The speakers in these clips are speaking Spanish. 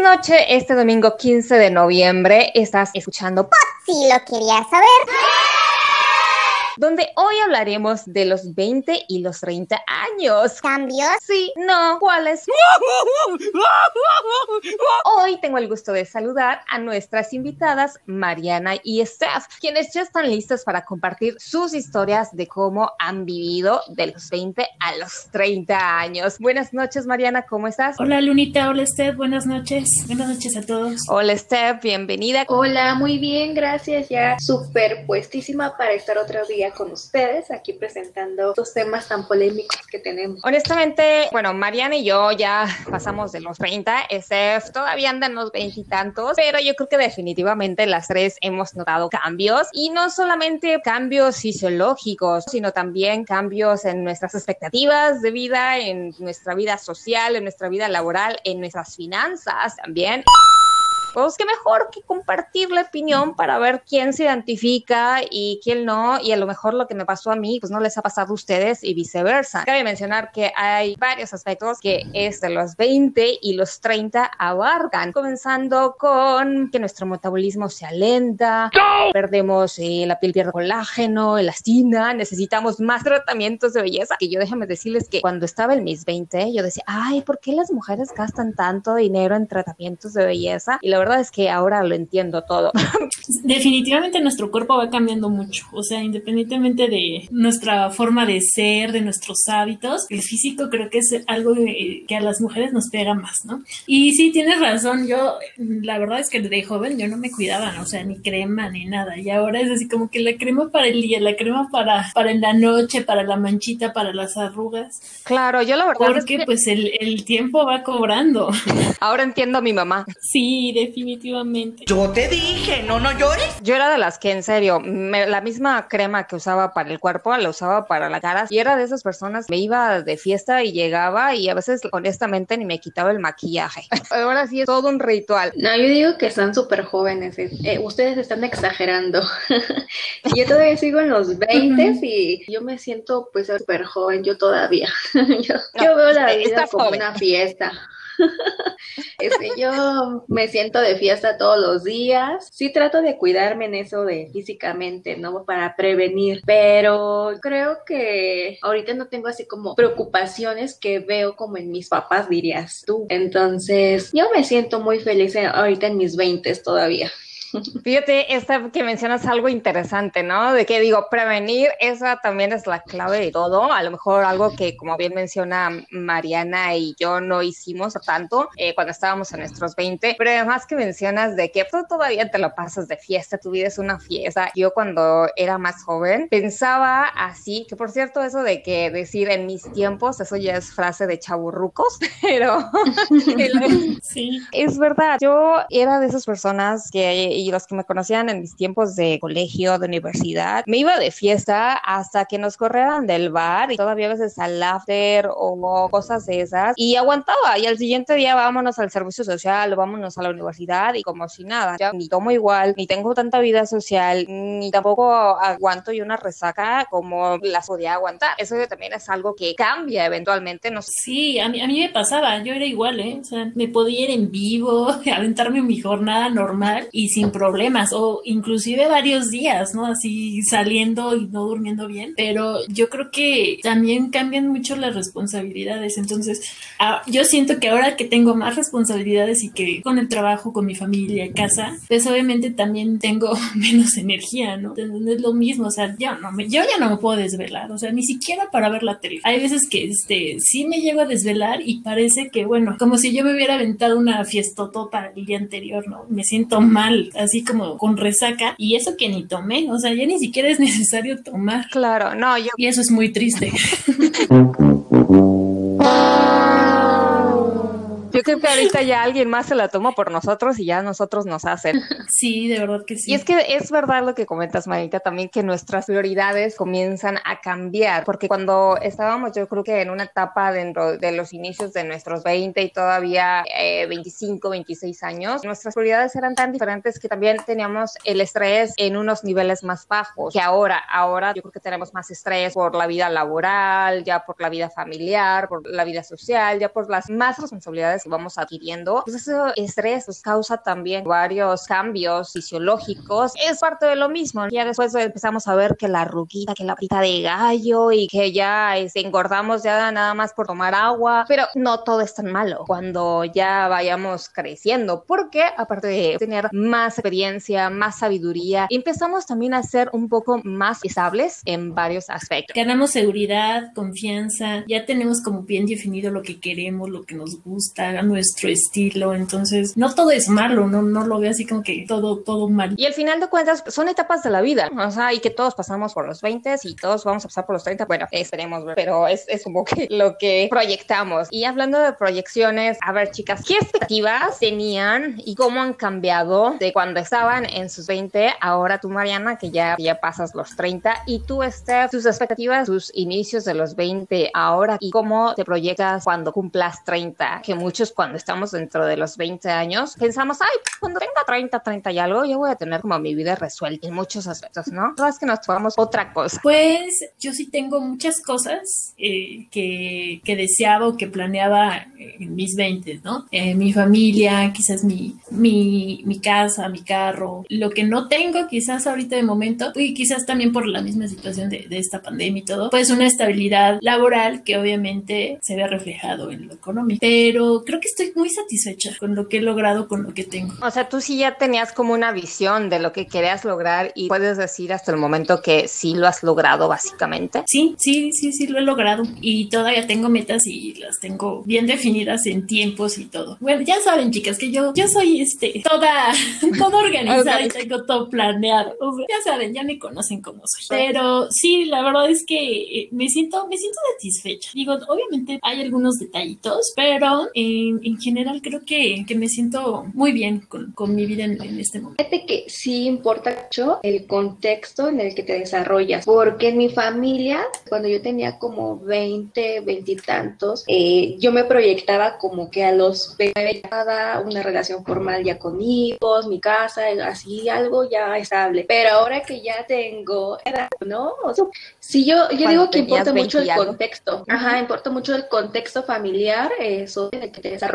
noche, este domingo 15 de noviembre. Estás escuchando Si lo querías saber donde hoy hablaremos de los 20 y los 30 años. ¿Cambios? Sí, no, ¿cuáles? Hoy tengo el gusto de saludar a nuestras invitadas Mariana y Steph, quienes ya están listas para compartir sus historias de cómo han vivido de los 20 a los 30 años. Buenas noches, Mariana, ¿cómo estás? Hola, Lunita. Hola, Steph. Buenas noches. Buenas noches a todos. Hola, Steph. Bienvenida. Hola, muy bien. Gracias. Ya súper puestísima para estar otro día con ustedes aquí presentando estos temas tan polémicos que tenemos. Honestamente, bueno, Mariana y yo ya pasamos de los 30, SF todavía andan los veintitantos, pero yo creo que definitivamente las tres hemos notado cambios y no solamente cambios fisiológicos, sino también cambios en nuestras expectativas de vida, en nuestra vida social, en nuestra vida laboral, en nuestras finanzas también pues qué mejor que compartir la opinión para ver quién se identifica y quién no, y a lo mejor lo que me pasó a mí, pues no les ha pasado a ustedes y viceversa. Cabe mencionar que hay varios aspectos que es de los 20 y los 30 abarcan, comenzando con que nuestro metabolismo se alenta, perdemos eh, la piel pierde colágeno, elastina, necesitamos más tratamientos de belleza, que yo déjame decirles que cuando estaba en mis 20, yo decía, ay, ¿por qué las mujeres gastan tanto dinero en tratamientos de belleza? Y la verdad es que ahora lo entiendo todo. Definitivamente nuestro cuerpo va cambiando mucho, o sea, independientemente de nuestra forma de ser, de nuestros hábitos, el físico creo que es algo que a las mujeres nos pega más, ¿no? Y sí, tienes razón, yo la verdad es que de joven yo no me cuidaba, o sea, ni crema ni nada, y ahora es así como que la crema para el día, la crema para, para en la noche, para la manchita, para las arrugas. Claro, yo la verdad Porque es que... pues el, el tiempo va cobrando. Ahora entiendo a mi mamá. Sí, de definitivamente. Yo te dije, no, no llores. Yo era de las que, en serio, me, la misma crema que usaba para el cuerpo, la usaba para la cara. Y era de esas personas, me iba de fiesta y llegaba y a veces, honestamente, ni me quitaba el maquillaje. Ahora sí es todo un ritual. No, yo digo que están súper jóvenes. Eh, ustedes están exagerando. yo todavía sigo en los 20 y yo me siento pues súper joven, yo todavía. yo, no, yo, veo la vida como joven. una fiesta. Este, yo me siento de fiesta todos los días. Sí trato de cuidarme en eso de físicamente, ¿no? Para prevenir, pero creo que ahorita no tengo así como preocupaciones que veo como en mis papás, dirías tú. Entonces, yo me siento muy feliz ahorita en mis 20 todavía. Fíjate, esta que mencionas algo interesante, ¿no? De que digo, prevenir, esa también es la clave de todo. A lo mejor algo que, como bien menciona Mariana y yo, no hicimos tanto eh, cuando estábamos en nuestros 20, pero además que mencionas de que tú todavía te lo pasas de fiesta, tu vida es una fiesta. Yo cuando era más joven pensaba así, que por cierto, eso de que decir en mis tiempos, eso ya es frase de chaburrucos, pero sí. es verdad. Yo era de esas personas que y los que me conocían en mis tiempos de colegio, de universidad, me iba de fiesta hasta que nos corrieran del bar y todavía a veces al after o cosas de esas y aguantaba y al siguiente día vámonos al servicio social o vámonos a la universidad y como si nada, ya ni tomo igual, ni tengo tanta vida social, ni tampoco aguanto y una resaca como las podía aguantar. Eso también es algo que cambia eventualmente, no sé. Sí, a mí, a mí me pasaba, yo era igual, ¿eh? O sea, me podía ir en vivo, aventarme mi jornada normal y sin problemas o inclusive varios días, ¿no? Así saliendo y no durmiendo bien, pero yo creo que también cambian mucho las responsabilidades, entonces yo siento que ahora que tengo más responsabilidades y que con el trabajo, con mi familia, casa, pues obviamente también tengo menos energía, ¿no? No es lo mismo, o sea, yo, no me, yo ya no me puedo desvelar, o sea, ni siquiera para ver la tele. Hay veces que este, sí me llego a desvelar y parece que, bueno, como si yo me hubiera aventado una fiestotota el día anterior, ¿no? Me siento mal, así como con resaca y eso que ni tomé, o sea, ya ni siquiera es necesario tomar. Claro, no, yo... Y eso es muy triste. que ahorita ya alguien más se la toma por nosotros y ya nosotros nos hacen. Sí, de verdad que sí. Y es que es verdad lo que comentas, Marita, también que nuestras prioridades comienzan a cambiar, porque cuando estábamos, yo creo que en una etapa dentro de los inicios de nuestros 20 y todavía 25, eh, 26 años, nuestras prioridades eran tan diferentes que también teníamos el estrés en unos niveles más bajos que ahora. Ahora yo creo que tenemos más estrés por la vida laboral, ya por la vida familiar, por la vida social, ya por las más responsabilidades que vamos vamos adquiriendo, pues ese estrés pues, causa también varios cambios fisiológicos. Es parte de lo mismo. Ya después empezamos a ver que la ruquita, que la pita de gallo y que ya este, engordamos ya nada más por tomar agua, pero no todo es tan malo cuando ya vayamos creciendo, porque aparte de tener más experiencia, más sabiduría, empezamos también a ser un poco más estables en varios aspectos. Ganamos seguridad, confianza, ya tenemos como bien definido lo que queremos, lo que nos gusta, nuestro estilo, entonces no todo es malo, no, no lo veo así como que todo, todo mal. Y al final de cuentas son etapas de la vida, o sea, y que todos pasamos por los 20 y todos vamos a pasar por los 30, bueno, esperemos pero es, es un poco lo que proyectamos. Y hablando de proyecciones, a ver chicas, ¿qué expectativas tenían y cómo han cambiado de cuando estaban en sus 20, ahora tú Mariana, que ya, ya pasas los 30, y tú Steph, tus expectativas, tus inicios de los 20 ahora y cómo te proyectas cuando cumplas 30, que muchos cuando estamos dentro de los 20 años pensamos, ay, cuando tenga 30, 30 y algo, yo voy a tener como mi vida resuelta en muchos aspectos, ¿no? Todas que nos tomamos otra cosa. Pues yo sí tengo muchas cosas eh, que, que, deseaba o que planeaba en mis 20, ¿no? Eh, mi familia, quizás mi, mi, mi, casa, mi carro. Lo que no tengo quizás ahorita de momento, y quizás también por la misma situación de, de esta pandemia y todo, pues una estabilidad laboral que obviamente se ve reflejado en lo económico. Pero creo que estoy muy satisfecha con lo que he logrado, con lo que tengo. O sea, tú sí ya tenías como una visión de lo que querías lograr y puedes decir hasta el momento que sí lo has logrado básicamente. Sí, sí, sí, sí lo he logrado y todavía tengo metas y las tengo bien definidas en tiempos y todo. Bueno, ya saben, chicas, que yo, yo soy este, toda, toda organizada y tengo todo planeado. ya saben, ya me conocen como soy. Pero sí, la verdad es que eh, me siento, me siento satisfecha. Digo, obviamente hay algunos detallitos, pero en, en general creo que, que, me siento muy bien con, con mi vida en, en, este momento. Fíjate que sí importa mucho el contexto en el que te desarrollas, porque en mi familia, cuando yo tenía como 20, 20 y tantos, eh, yo me proyectaba como que a los 20 una relación formal ya con hijos, mi casa, así algo ya estable. Pero ahora que ya tengo edad, ¿no? O sea, si yo, yo digo que importa mucho el contexto. Ajá, importa mucho el contexto familiar, eso de que te desarrollas.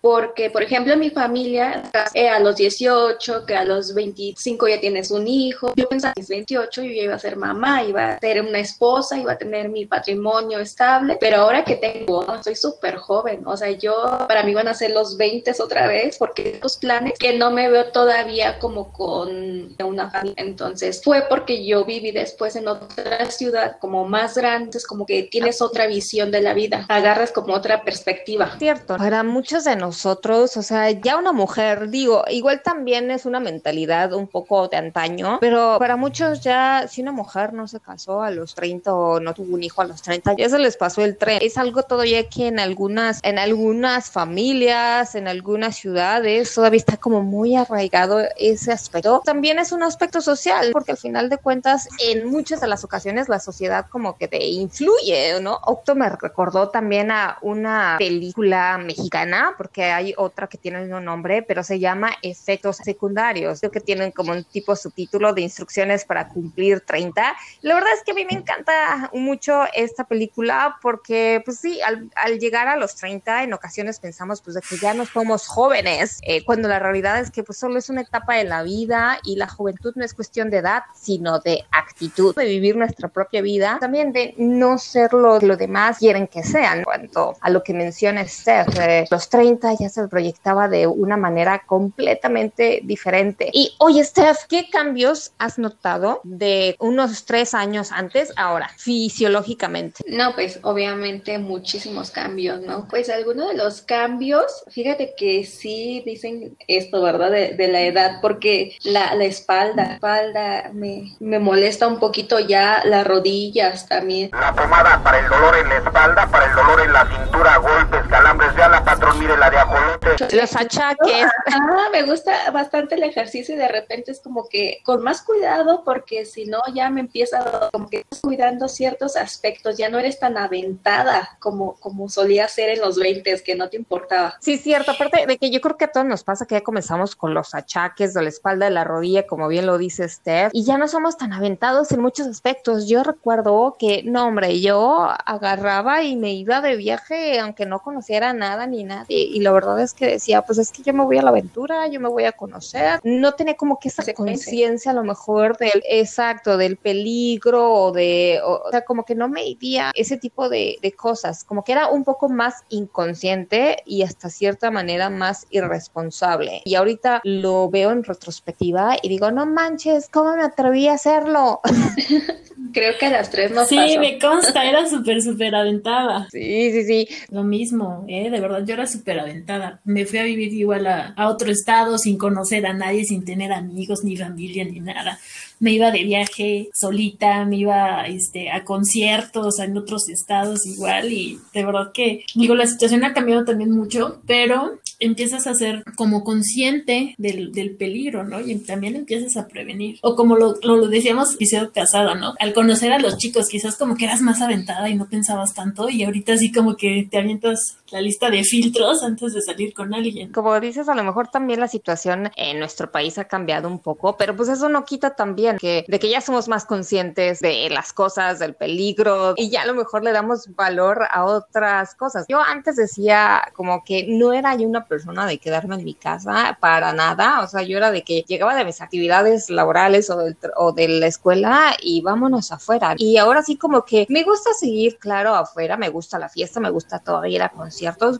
Porque, por ejemplo, en mi familia, eh, a los 18, que a los 25 ya tienes un hijo, yo pensaba a los 28 yo ya iba a ser mamá, iba a ser una esposa, iba a tener mi patrimonio estable, pero ahora que tengo, soy súper joven, o sea, yo, para mí van a ser los 20 otra vez, porque estos planes que no me veo todavía como con una familia, entonces fue porque yo viví después en otra ciudad como más grande, es como que tienes otra visión de la vida, agarras como otra perspectiva. Cierto, para muchos de nosotros, o sea, ya una mujer, digo, igual también es una mentalidad un poco de antaño, pero para muchos ya, si una mujer no se casó a los 30 o no tuvo un hijo a los 30, ya se les pasó el tren. Es algo todavía que en algunas, en algunas familias, en algunas ciudades, todavía está como muy arraigado ese aspecto. También es un aspecto social, porque al final de cuentas, en muchas de las ocasiones la sociedad como que te influye, ¿no? Octo me recordó también a una película mexicana, porque hay otra que tiene el mismo nombre, pero se llama Efectos Secundarios, creo que tienen como un tipo subtítulo de instrucciones para cumplir 30. La verdad es que a mí me encanta mucho esta película porque, pues sí, al, al llegar a los 30, en ocasiones pensamos pues de que ya no somos jóvenes, eh, cuando la realidad es que pues solo es una etapa de la vida y la juventud no es cuestión de edad, sino de actitud, de vivir nuestra propia vida, también de no ser lo que los demás quieren que sean. Cuanto a lo que menciona Steph, eh, los 30 ya se proyectaba de una manera completamente diferente. Y oye, Steph, ¿qué cambios has notado de unos tres años antes ahora, fisiológicamente? No, pues obviamente muchísimos cambios, ¿no? Pues algunos de los cambios, fíjate que sí dicen esto, ¿verdad? De, de la edad, porque la, la espalda, la espalda me, me molesta un poquito ya, las rodillas también. La pomada para el dolor en la espalda, para el dolor en la cintura, golpes, calambres, ya la patrón, mire la de ajolote. los achaques. Ah, me gusta bastante el ejercicio y de repente es como que con más cuidado porque si no ya me empieza como que estás cuidando ciertos aspectos, ya no eres tan aventada como, como solía ser en los 20 que no te importaba. Sí, cierto, aparte de que yo creo que a todos nos pasa que ya comenzamos con los achaques de la espalda, de la rodilla, como bien lo dice Steph, y ya no somos tan aventados en muchos aspectos. Yo recuerdo que, no, hombre, yo agarraba y me iba de viaje aunque no conociera nada ni nadie, y la verdad es que decía, pues es que yo me voy a la aventura, yo me voy a conocer, no tenía como que esa conciencia a lo mejor del exacto, del peligro o de, o, sea, como que no me iría ese tipo de, de cosas, como que era un poco más inconsciente y hasta cierta manera más irresponsable. Y ahorita lo veo en retrospectiva y digo, no manches, ¿cómo me atreví a hacerlo? Creo que a las tres no Sí, me consta, era súper, súper aventada. Sí, sí, sí. Lo mismo, ¿eh? De verdad, yo era súper aventada. Me fui a vivir igual a, a otro estado sin conocer a nadie, sin tener amigos, ni familia, ni nada me iba de viaje solita, me iba este, a conciertos en otros estados igual y de verdad que digo, la situación ha cambiado también mucho, pero empiezas a ser como consciente del, del peligro, ¿no? Y también empiezas a prevenir. O como lo, lo, decíamos, episodio casada, ¿no? Al conocer a los chicos, quizás como que eras más aventada y no pensabas tanto y ahorita sí como que te avientas la lista de filtros antes de salir con alguien. Como dices, a lo mejor también la situación en nuestro país ha cambiado un poco, pero pues eso no quita también que, de que ya somos más conscientes de las cosas, del peligro y ya a lo mejor le damos valor a otras cosas. Yo antes decía como que no era yo una persona de quedarme en mi casa para nada, o sea, yo era de que llegaba de mis actividades laborales o, del, o de la escuela y vámonos afuera. Y ahora sí como que me gusta seguir, claro, afuera, me gusta la fiesta, me gusta todavía ir a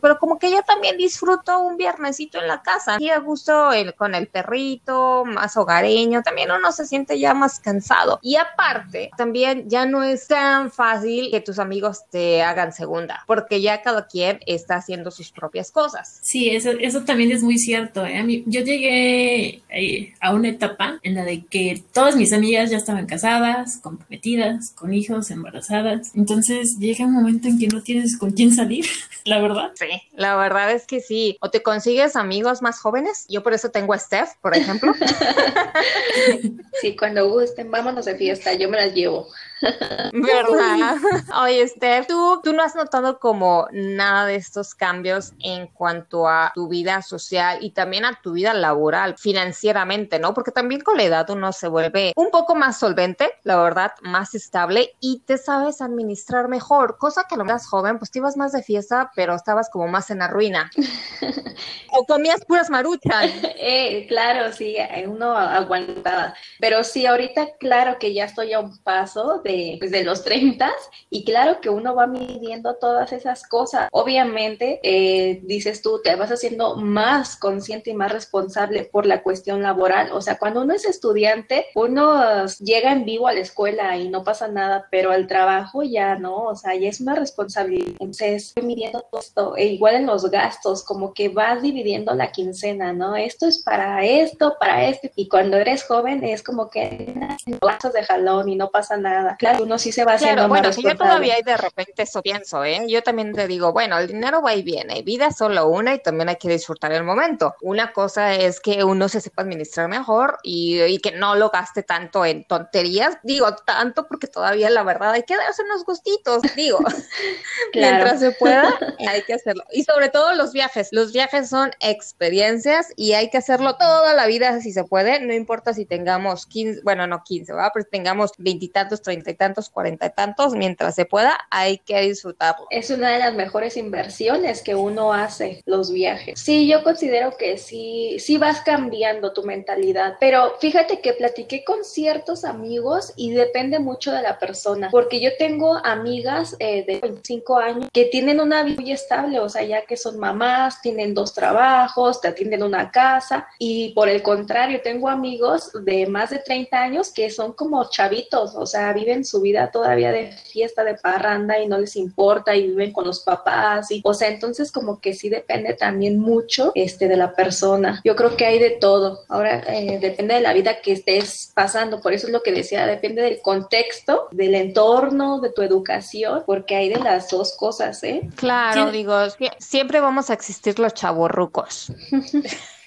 pero como que yo también disfruto un viernesito en la casa y a gusto el, con el perrito, más hogareño, también uno se siente ya más cansado. Y aparte, también ya no es tan fácil que tus amigos te hagan segunda, porque ya cada quien está haciendo sus propias cosas. Sí, eso, eso también es muy cierto. ¿eh? Mí, yo llegué eh, a una etapa en la de que todas mis amigas ya estaban casadas, comprometidas, con hijos, embarazadas. Entonces llega un momento en que no tienes con quién salir, la verdad. Sí, la verdad es que sí. O te consigues amigos más jóvenes. Yo por eso tengo a Steph, por ejemplo. sí, cuando gusten, vámonos de fiesta, yo me las llevo. ¿Verdad? Oye, Steph, ¿tú, tú no has notado como nada de estos cambios en cuanto a tu vida social y también a tu vida laboral, financieramente, ¿no? Porque también con la edad uno se vuelve un poco más solvente, la verdad, más estable y te sabes administrar mejor, cosa que a lo más joven, pues te ibas más de fiesta, pero estabas como más en la ruina. o comías puras maruchas. Eh, claro, sí, uno aguantaba. Pero sí, ahorita, claro que ya estoy a un paso de, pues, de los 30 y claro que uno va midiendo todas esas cosas. Obviamente, eh, dices tú, te vas haciendo más consciente y más responsable por la cuestión laboral. O sea, cuando uno es estudiante, uno llega en vivo a la escuela y no pasa nada, pero al trabajo ya no, o sea, ya es una responsabilidad. Entonces, midiendo todo esto, e igual en los gastos, como que vas dividiendo la quincena, ¿no? Esto es para esto, para esto, y cuando eres joven es como que pasas de jalón y no pasa nada. Claro, uno sí se va haciendo claro, bueno, que yo todavía hay de repente eso pienso, ¿eh? Yo también te digo, bueno, el dinero va y viene, vida es solo una y también hay que disfrutar el momento. Una cosa es que uno se sepa administrar mejor y, y que no lo gaste tanto en tonterías, digo tanto porque todavía la verdad hay que darse unos gustitos, digo, claro. mientras se pueda hay que hacerlo. Y sobre todo los viajes, los viajes son experiencias y hay que hacerlo toda la vida si se puede, no importa si tengamos 15, bueno, no 15, ¿verdad? Pero tengamos veintitantos, treinta y tantos, cuarenta y tantos, mientras se pueda, hay que disfrutarlo. Es una de las mejores inversiones que uno hace, los viajes. Sí, yo considero que sí, sí vas cambiando tu mentalidad, pero fíjate que platiqué con ciertos amigos y depende mucho de la persona, porque yo tengo amigas eh, de 25 años que tienen una vida muy estable, o sea, ya que son mamás, tienen dos trabajos, te atienden una casa y por el contrario, tengo amigos de más de 30 años que son como chavitos, o sea, viven viven su vida todavía de fiesta, de parranda y no les importa y viven con los papás. Y, o sea, entonces como que sí depende también mucho este, de la persona. Yo creo que hay de todo. Ahora eh, depende de la vida que estés pasando. Por eso es lo que decía, depende del contexto, del entorno, de tu educación, porque hay de las dos cosas, ¿eh? Claro, digo, siempre vamos a existir los chavorrucos.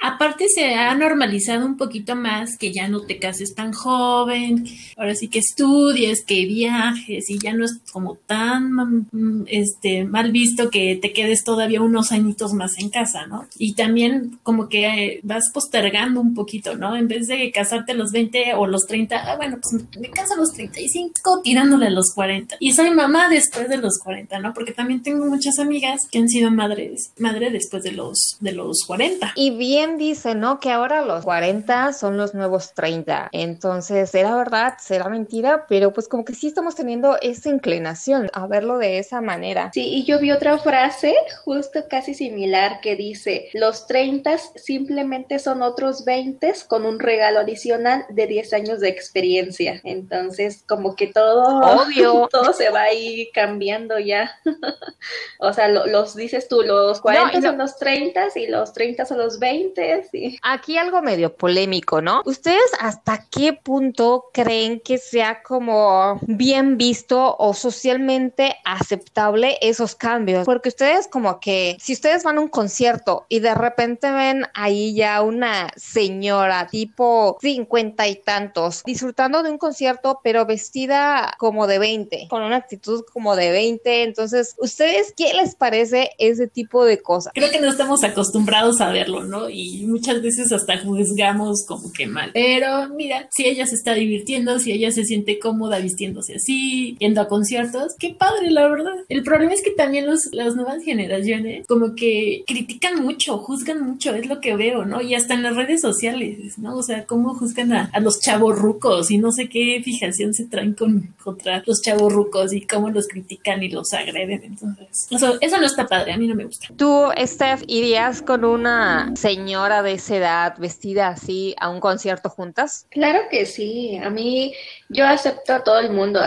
Aparte se ha normalizado un poquito más que ya no te cases tan joven, ahora sí que estudies, que viajes y ya no es como tan este, mal visto que te quedes todavía unos añitos más en casa, ¿no? Y también como que eh, vas postergando un poquito, ¿no? En vez de casarte a los 20 o los 30, ah, bueno, pues me caso a los 35 tirándole a los 40. Y soy mamá después de los 40, ¿no? Porque también tengo muchas amigas que han sido madres, madre después de los, de los 40. Y bien dice, ¿no? Que ahora los 40 son los nuevos 30. Entonces, ¿será verdad? ¿Será mentira? Pero pues como que sí estamos teniendo esa inclinación a verlo de esa manera. Sí, y yo vi otra frase justo casi similar que dice, los 30 simplemente son otros 20 con un regalo adicional de 10 años de experiencia. Entonces, como que todo, Obvio. todo se va ahí cambiando ya. o sea, los dices tú, los 40 son los 30 y los 30 son los 20. Sí. Aquí algo medio polémico, ¿no? ¿Ustedes hasta qué punto creen que sea como bien visto o socialmente aceptable esos cambios? Porque ustedes como que, si ustedes van a un concierto y de repente ven ahí ya una señora tipo cincuenta y tantos disfrutando de un concierto, pero vestida como de 20, con una actitud como de 20, entonces, ¿ustedes qué les parece ese tipo de cosas? Creo que no estamos acostumbrados a verlo, ¿no? Y muchas veces hasta juzgamos como que mal. Pero mira, si ella se está divirtiendo, si ella se siente cómoda vistiéndose así, yendo a conciertos, qué padre, la verdad. El problema es que también los, las nuevas generaciones como que critican mucho, juzgan mucho, es lo que veo, ¿no? Y hasta en las redes sociales, ¿no? O sea, cómo juzgan a, a los chavorrucos y no sé qué fijación se traen con, contra los chavorrucos y cómo los critican y los agreden. Entonces, eso, eso no está padre, a mí no me gusta. ¿Tú, Steph, irías con una señora de esa edad vestida así a un concierto juntas? Claro que sí, a mí yo acepto a todo el mundo,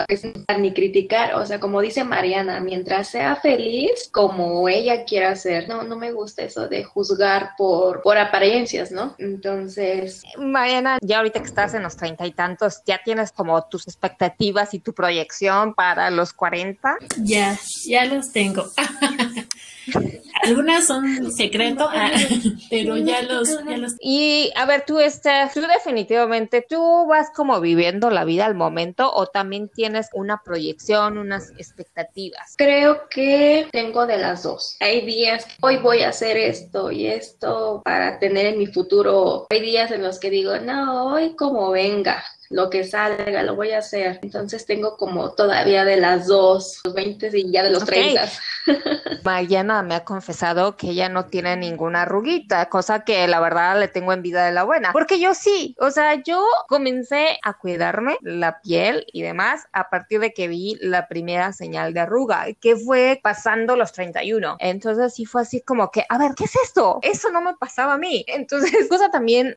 ni criticar, o sea, como dice Mariana, mientras sea feliz como ella quiera ser, no, no me gusta eso de juzgar por, por apariencias, ¿no? Entonces... Mariana, ya ahorita que estás en los treinta y tantos, ¿ya tienes como tus expectativas y tu proyección para los cuarenta? Ya, ya los tengo. Algunas son secreto, ah, pero ya los, ya los... Y a ver, tú, Steph, tú definitivamente, tú vas como viviendo la vida al momento o también tienes una proyección, unas expectativas. Creo que tengo de las dos. Hay días, hoy voy a hacer esto y esto para tener en mi futuro. Hay días en los que digo, no, hoy como venga lo que salga, lo voy a hacer. Entonces tengo como todavía de las dos, los 20 y ya de los Ok. 30. Mariana me ha confesado que ella no tiene ninguna arruguita, cosa que la verdad le tengo envidia de la buena, porque yo sí, o sea, yo comencé a cuidarme la piel y demás a partir de que vi la primera señal de arruga, que fue pasando los 31. Entonces sí fue así como que, a ver, ¿qué es esto? Eso no me pasaba a mí. Entonces, cosa también,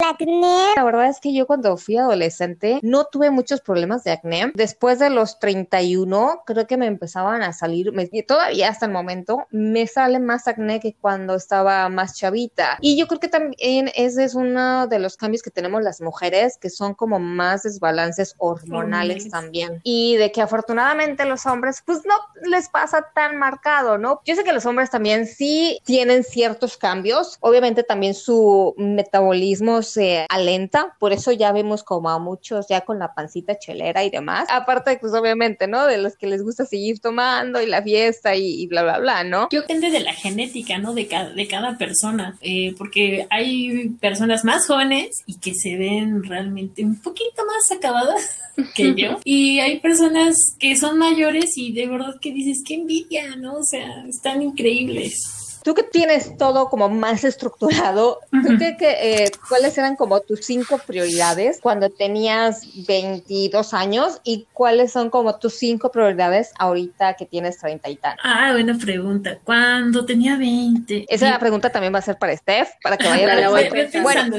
la verdad es que yo cuando fui adolescente no tuve muchos problemas de acné. Después de los 31, creo que me empezaban a salir, me- todavía hasta el momento, me sale más acné que cuando estaba más chavita. Y yo creo que también ese es uno de los cambios que tenemos las mujeres, que son como más desbalances hormonales Hormonales. también. Y de que afortunadamente los hombres, pues no les pasa tan marcado, ¿no? Yo sé que los hombres también sí tienen ciertos cambios. Obviamente también su metabolismo se alenta, por eso ya vemos como a muchos ya con la pancita chelera y demás. Aparte, pues obviamente, ¿no? De los que les gusta seguir tomando y la fiesta y, y bla, bla, bla, ¿no? Yo depende de la genética, ¿no? De cada, de cada persona, eh, porque hay personas más jóvenes y que se ven realmente un poquito más acabadas que yo, y hay personas que son mayores y de verdad que dices, qué envidia, ¿no? O sea, están increíbles. Tú que tienes todo como más estructurado, ¿tú qué, eh, cuáles eran como tus cinco prioridades cuando tenías 22 años y cuáles son como tus cinco prioridades ahorita que tienes 30 y tal? Ah, buena pregunta. Cuando tenía 20. Esa la pregunta también va a ser para Steph, para que vaya a voy bueno.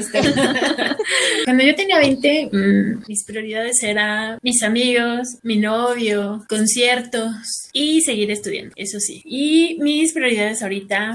Cuando yo tenía 20, mm, mis prioridades eran mis amigos, mi novio, conciertos y seguir estudiando, eso sí. Y mis prioridades ahorita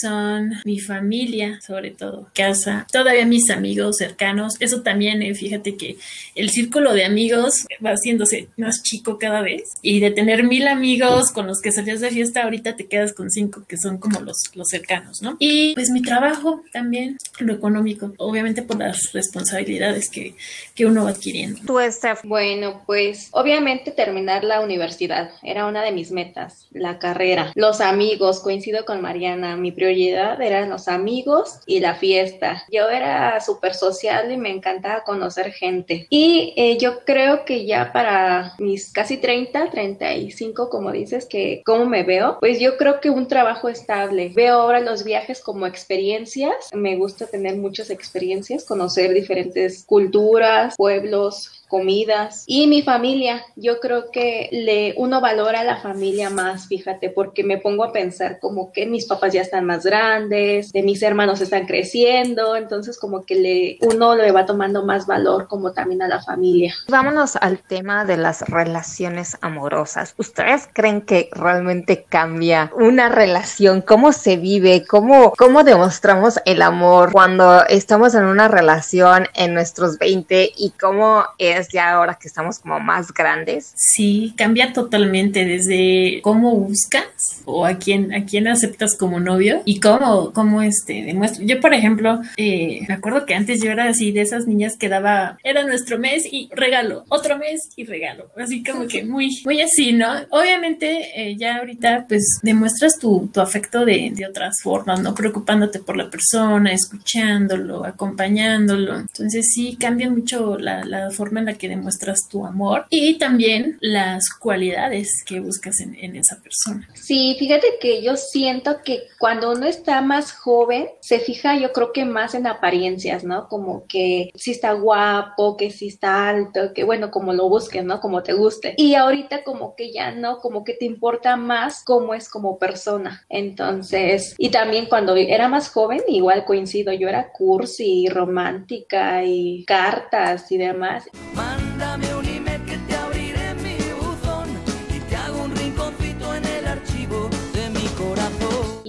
son mi familia, sobre todo, casa, todavía mis amigos cercanos. Eso también, eh, fíjate que el círculo de amigos va haciéndose más chico cada vez. Y de tener mil amigos con los que salías de fiesta, ahorita te quedas con cinco que son como los, los cercanos, ¿no? Y pues mi trabajo también, lo económico, obviamente por las responsabilidades que, que uno va adquiriendo. ¿Tú, Steph? Bueno, pues obviamente terminar la universidad era una de mis metas, la carrera, los amigos, coincido con Mariana, mi prioridad eran los amigos y la fiesta. Yo era súper social y me encantaba conocer gente. Y eh, yo creo que ya para mis casi 30, 35, como dices, que cómo me veo, pues yo creo que un trabajo estable. Veo ahora los viajes como experiencias. Me gusta tener muchas experiencias, conocer diferentes culturas, pueblos, comidas y mi familia. Yo creo que le uno valora la familia más, fíjate, porque me pongo a pensar como que mis papás ya están más grandes, de mis hermanos están creciendo, entonces como que le uno le va tomando más valor como también a la familia. Vámonos al tema de las relaciones amorosas. ¿Ustedes creen que realmente cambia una relación? ¿Cómo se vive? ¿Cómo, cómo demostramos el amor cuando estamos en una relación en nuestros 20 y cómo es ya ahora que estamos como más grandes. Sí, cambia totalmente desde cómo buscas o a quién, a quién aceptas como novio y cómo, cómo este, demuestra. Yo, por ejemplo, eh, me acuerdo que antes yo era así de esas niñas que daba, era nuestro mes y regalo, otro mes y regalo, así como que muy, muy así, ¿no? Obviamente eh, ya ahorita pues demuestras tu, tu afecto de, de otras formas, ¿no? Preocupándote por la persona, escuchándolo, acompañándolo. Entonces sí cambia mucho la, la forma en la que demuestras tu amor y también las cualidades que buscas en, esa persona. Sí, fíjate que yo siento que cuando uno está más joven, se fija yo creo que más en apariencias, ¿no? Como que si está guapo, que si está alto, que bueno, como lo busques, ¿no? Como te guste. Y ahorita como que ya no, como que te importa más cómo es como persona. Entonces, y también cuando era más joven, igual coincido, yo era cursi, romántica y cartas y demás. Mándame un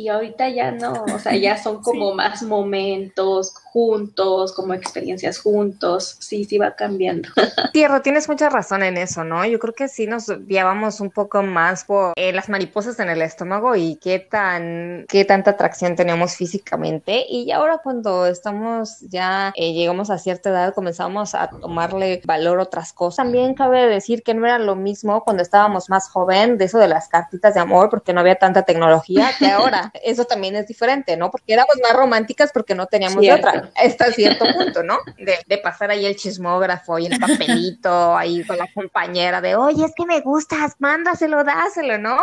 Y ahorita ya no, o sea, ya son como más momentos, juntos, como experiencias juntos, sí, sí va cambiando. Tierra, tienes mucha razón en eso, ¿no? Yo creo que sí nos guiábamos un poco más por eh, las mariposas en el estómago y qué tan, qué tanta atracción tenemos físicamente. Y ahora cuando estamos ya, eh, llegamos a cierta edad, comenzamos a tomarle valor a otras cosas. También cabe decir que no era lo mismo cuando estábamos más joven, de eso de las cartitas de amor, porque no había tanta tecnología, que ahora eso también es diferente, ¿no? Porque éramos más románticas porque no teníamos de otra hasta cierto punto, ¿no? De, pasar ahí el chismógrafo y el papelito ahí con la compañera de, oye, es que me gustas, mándaselo, dáselo, ¿no?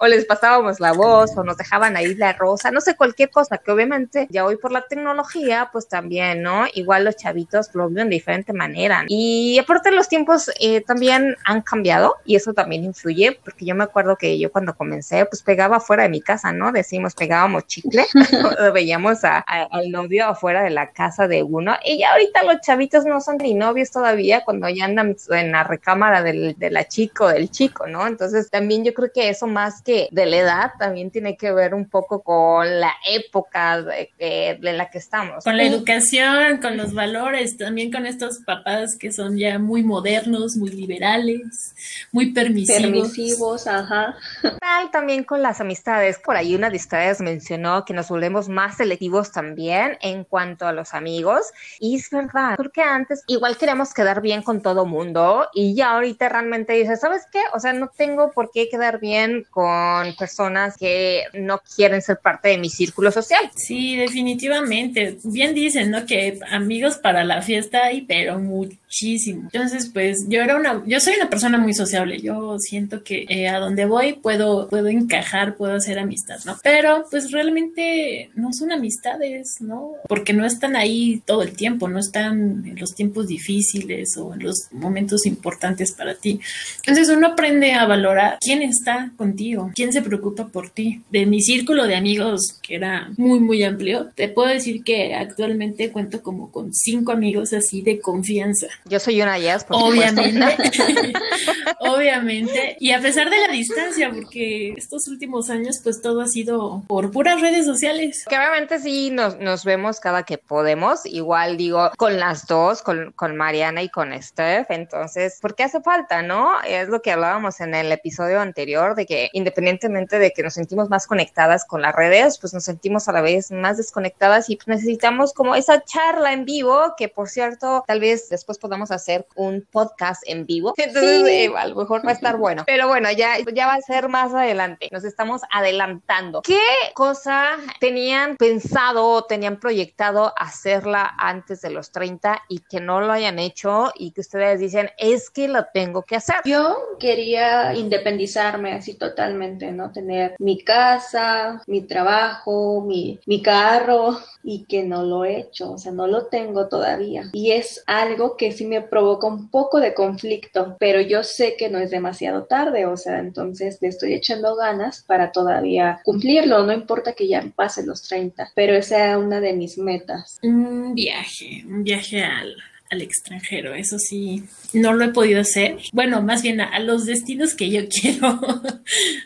O, les pasábamos la voz o nos dejaban ahí la rosa, no sé, cualquier cosa, que obviamente ya hoy por la tecnología, pues también, ¿no? Igual los chavitos lo viven de diferente manera. Y aparte los tiempos eh, también han cambiado y eso también influye, porque yo me acuerdo que yo cuando comencé, pues pegaba fuera de mi casa, ¿no? Decimos, pegábamos chicle, veíamos al novio afuera fuera de la casa de uno. Y ya ahorita los chavitos no son ni novios todavía cuando ya andan en la recámara del, de la chico, del chico, ¿no? Entonces también yo creo que eso más que de la edad también tiene que ver un poco con la época de, la que estamos. Con la educación, con los valores, también con estos papás que son ya muy modernos, muy liberales, muy permisivos. Permisivos, ajá. Tal también con las amistades. Por ahí una de ustedes mencionó que nos volvemos más selectivos también en cuanto a los amigos. Y es verdad, porque antes igual queríamos quedar bien con todo mundo y ya ahorita realmente dices, ¿sabes qué? O sea, no tengo por qué quedar bien con personas que no quieren ser parte de mi círculo social. Sí, definitivamente. Bien dicen, ¿no? Que amigos para la fiesta hay, pero muchísimo. Entonces, pues yo era una, yo soy una persona muy sociable. Yo siento que eh, a donde voy puedo, puedo encajar, puedo hacer amistad, ¿no? Pero pues realmente no son amistades, ¿no? Porque no están ahí todo el tiempo, no están en los tiempos difíciles o en los momentos importantes para ti. Entonces uno aprende a valorar quién está contigo, quién se preocupa por ti. De mi círculo de amigos, que era muy, muy amplio, te puedo decir que actualmente cuento como con cinco amigos así de confianza. Yo soy una yes, por Obviamente. Obviamente. Y a pesar de la distancia, porque estos últimos años, pues todo ha sido por puras redes sociales. Que obviamente sí nos, nos vemos cada que podemos. Igual digo, con las dos, con, con Mariana y con Steph. Entonces, ¿por qué hace falta, no? Es lo que hablábamos en el episodio anterior, de que independientemente de que nos sentimos más conectadas con las redes, pues nos sentimos a la vez más desconectadas y necesitamos como esa charla en vivo, que por cierto, tal vez después podamos hacer un podcast en vivo. Entonces, eh, a lo mejor va a estar bueno. Pero bueno, ya, ya va a ser más adelante. Nos estamos adelantando. ¿Qué cosa tenían pensado o tenían proyectado hacerla antes de los 30 y que no lo hayan hecho y que ustedes dicen, es que lo tengo que hacer? Yo quería independizarme así totalmente, ¿no? Tener mi casa, mi trabajo, mi, mi carro y que no lo he hecho, o sea, no lo tengo todavía. Y es algo que sí me provoca un poco de conflicto, pero yo sé que no es demasiado tarde, o sea, entonces le estoy echando ganas para todavía cumplirlo, no importa que ya pasen los 30, pero esa es una de mis metas. Un viaje, un viaje al, al extranjero, eso sí, no lo he podido hacer. Bueno, más bien a, los destinos que yo quiero,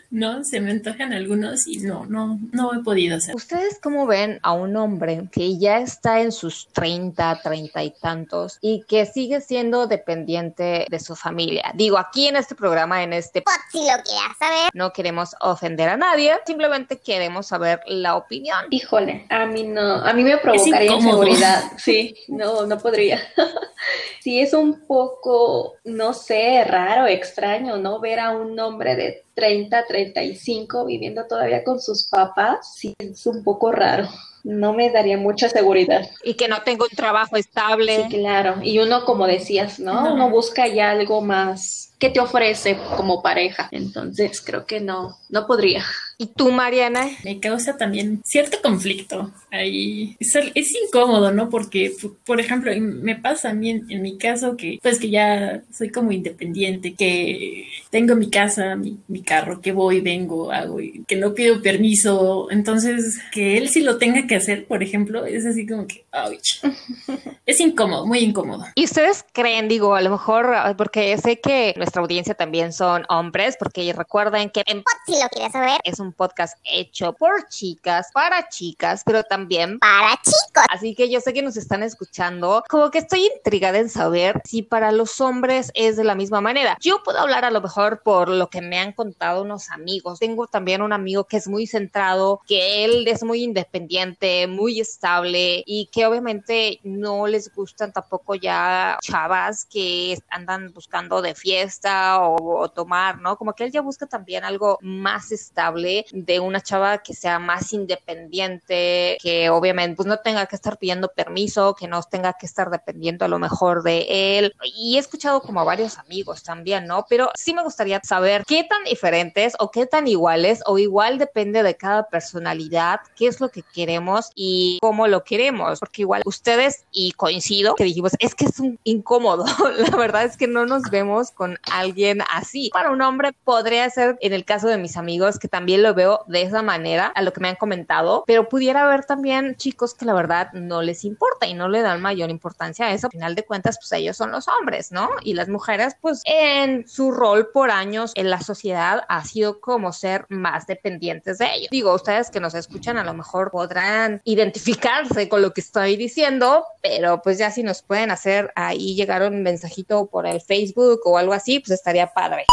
¿no? Se me antojan algunos y no, no, no he podido hacer. ¿Ustedes cómo ven a un hombre que ya está en sus 30, 30 y tantos y que sigue siendo dependiente de su familia? Digo, aquí en este programa, en este pod, si lo quieras saber, no queremos ofender a nadie, simplemente queremos saber la opinión. Híjole, a mí no, a mí me provocaría inseguridad. Sí, no, no podría. sí, es un poco, no sé, raro, extraño, ¿no? Ver a un hombre de 30, 35 viviendo todavía con sus papás, sí, es un poco raro. No me daría mucha seguridad. Y que no tengo un trabajo estable. Sí, claro. Y uno, como decías, ¿no? Uno busca ya algo más que te ofrece como pareja. Entonces, creo que no, no podría. ¿Y tú, Mariana? Me causa también cierto conflicto ahí. Es, es incómodo, ¿no? Porque, por ejemplo, me pasa a mí en, mi caso que, pues que ya soy como independiente, que tengo mi casa, mi, mi carro, que voy, vengo, hago, y que no pido permiso. Entonces, que él sí lo tenga que hacer, por ejemplo, es así como que, ouch. es incómodo, muy incómodo. ¿Y ustedes creen, digo, a lo mejor, porque sé que nuestra audiencia también son hombres, porque recuerden que en si lo quieres saber, es un podcast hecho por chicas, para chicas, pero también para chicos. Así que yo sé que nos están escuchando. Como que estoy intrigada en saber si para los hombres es de la misma manera. Yo puedo hablar a lo mejor por lo que me han contado unos amigos. Tengo también un amigo que es muy centrado, que él es muy independiente, muy estable y que obviamente no les gustan tampoco ya chavas que andan buscando de fiesta o, o tomar, ¿no? Como que él ya busca también algo más estable de una chava que sea más independiente, que obviamente pues no tenga que estar pidiendo permiso, que no tenga que estar dependiendo a lo mejor de él. Y he escuchado como a varios amigos también, ¿no? Pero sí me gustaría saber qué tan diferentes o qué tan iguales o igual depende de cada personalidad, qué es lo que queremos y cómo lo queremos, porque igual ustedes y coincido que dijimos, es que es un incómodo, la verdad es que no nos vemos con alguien así. Para un hombre podría ser en el caso de mis amigos que también lo veo de esa manera a lo que me han comentado, pero pudiera haber también chicos que la verdad no les importa y no le dan mayor importancia a eso. Al final de cuentas, pues ellos son los hombres, ¿no? Y las mujeres, pues en su rol por años en la sociedad ha sido como ser más dependientes de ellos. Digo, ustedes que nos escuchan a lo mejor podrán identificarse con lo que estoy diciendo, pero pues ya si nos pueden hacer ahí llegar un mensajito por el Facebook o algo así, pues estaría padre.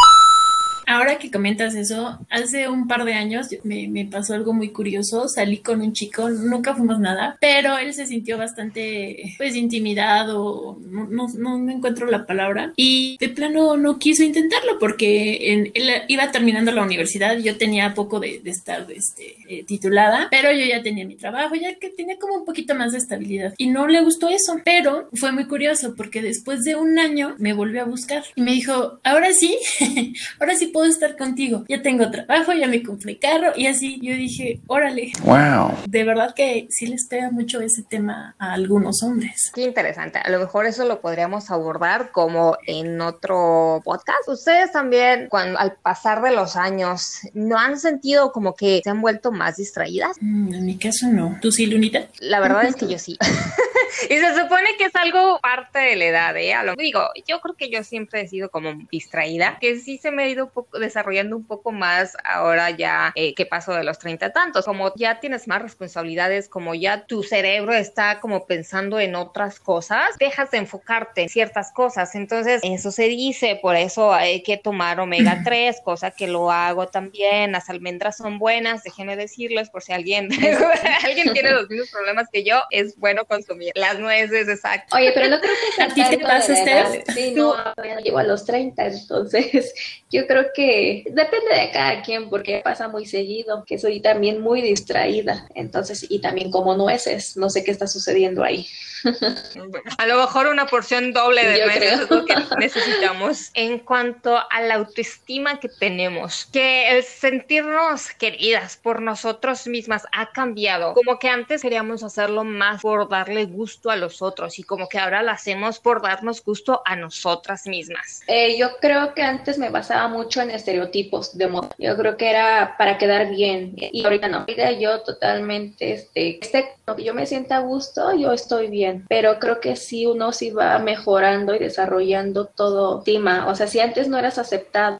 Ahora que comentas eso, hace un par de años me, me, pasó algo muy curioso. Salí con un chico, nunca fuimos nada, pero él se sintió bastante, pues, intimidado. No, no, no encuentro la palabra. Y de plano no quiso intentarlo porque en, él iba terminando la universidad. Yo tenía poco de, de estar este, eh, titulada, pero yo ya tenía mi trabajo, ya que tenía como un poquito más de estabilidad. Y no le gustó eso, pero fue muy curioso porque después de un año me volvió a buscar y me dijo, ahora sí, ahora sí puedo estar contigo. Ya tengo trabajo, ya me compré carro y así yo dije, órale. Wow. De verdad que sí les pega mucho ese tema a algunos hombres. Qué interesante. A lo mejor eso lo podríamos abordar como en otro podcast. Ustedes también, cuando al pasar de los años, ¿no han sentido como que se han vuelto más distraídas? Mm, en mi caso no. ¿Tú sí, Lunita? La verdad es que yo sí. y se supone que es algo parte de la edad, ¿eh? A lo digo, yo creo que yo siempre he sido como distraída, que sí se me ha ido un poco, desarrollando un poco más ahora ya eh, que paso de los treinta tantos. Como ya tienes más responsabilidades, como ya tu cerebro está como pensando en otras cosas, dejas de enfocarte en ciertas cosas. Entonces, eso se dice, por eso hay que tomar omega 3, cosa que lo hago también. Las almendras son buenas, déjenme decirles, por si alguien, alguien tiene los mismos problemas que yo, es bueno consumir las nueces, exacto. Oye, pero no creo que sea ¿A ti te pasa. Steph? Sí, no, no llego a los 30, entonces yo creo que depende de cada quien, porque pasa muy seguido, que soy también muy distraída, entonces, y también como nueces, no sé qué está sucediendo ahí. A lo mejor una porción doble de Yo es lo que necesitamos. En cuanto a la autoestima que tenemos, que el sentirnos queridas por nosotros mismas ha cambiado. Como que antes queríamos hacerlo más por darle gusto a los otros y como que ahora lo hacemos por darnos gusto a nosotras mismas. Eh, yo creo que antes me basaba mucho en estereotipos de moda. Yo creo que era para quedar bien y ahorita no. Ahorita yo totalmente, este, este, lo que yo me sienta a gusto, yo estoy bien. Pero creo que sí uno sí va mejorando y desarrollando todo estima. O sea, si antes no eras aceptado